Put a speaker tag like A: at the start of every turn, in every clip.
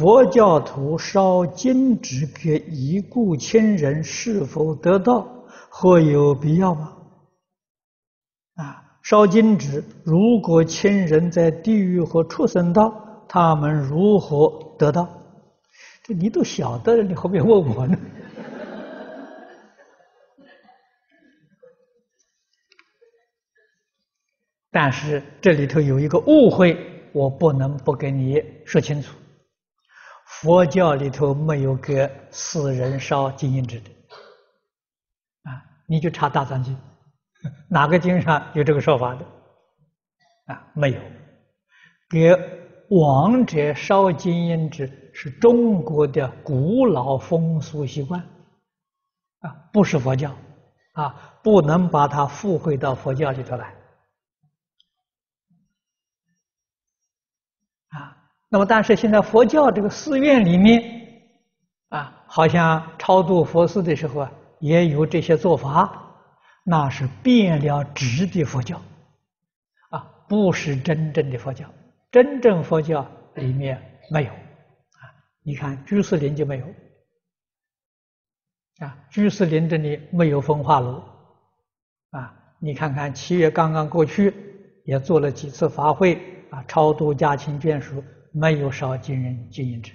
A: 佛教徒烧金纸给已故亲人，是否得道？或有必要吗？啊，烧金纸，如果亲人在地狱或畜生道，他们如何得道？这你都晓得了，你何必问我呢？但是这里头有一个误会，我不能不给你说清楚。佛教里头没有给死人烧金银纸的，啊，你就查《大藏经》，哪个经上有这个说法的？啊，没有。给亡者烧金银纸是中国的古老风俗习惯，啊，不是佛教，啊，不能把它附会到佛教里头来啊。那么，但是现在佛教这个寺院里面，啊，好像超度佛事的时候啊，也有这些做法，那是变了质的佛教，啊，不是真正的佛教。真正佛教里面没有，啊，你看居士林就没有，啊，居士林这里没有焚化炉，啊，你看看七月刚刚过去，也做了几次法会，啊，超度家亲眷属。没有少金人金银纸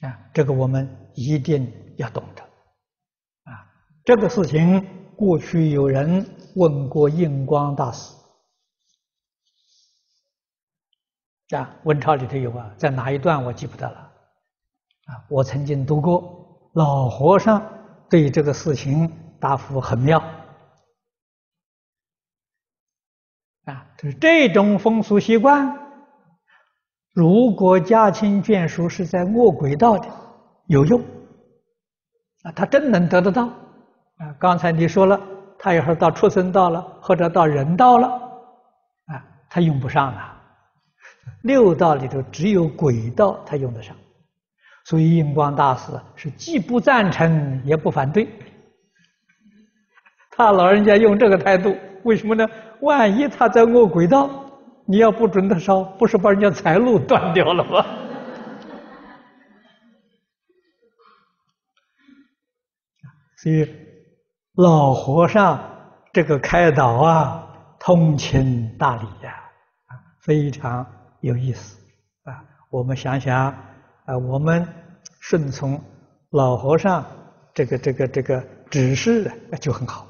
A: 啊，这个我们一定要懂得啊。这个事情过去有人问过印光大师啊，文钞里头有啊，在哪一段我记不得了啊。我曾经读过，老和尚对这个事情答复很妙啊，就是这种风俗习惯。如果家亲眷属是在饿鬼道的，有用啊，他真能得得到啊。刚才你说了，他一会儿到畜生道了，或者到人道了，啊，他用不上了。六道里头只有鬼道他用得上，所以印光大师是既不赞成也不反对。他老人家用这个态度，为什么呢？万一他在饿鬼道。你要不准他烧，不是把人家财路断掉了吗？所以老和尚这个开导啊，通情达理呀，啊，非常有意思啊。我们想想啊，我们顺从老和尚这个这个这个指示就很好。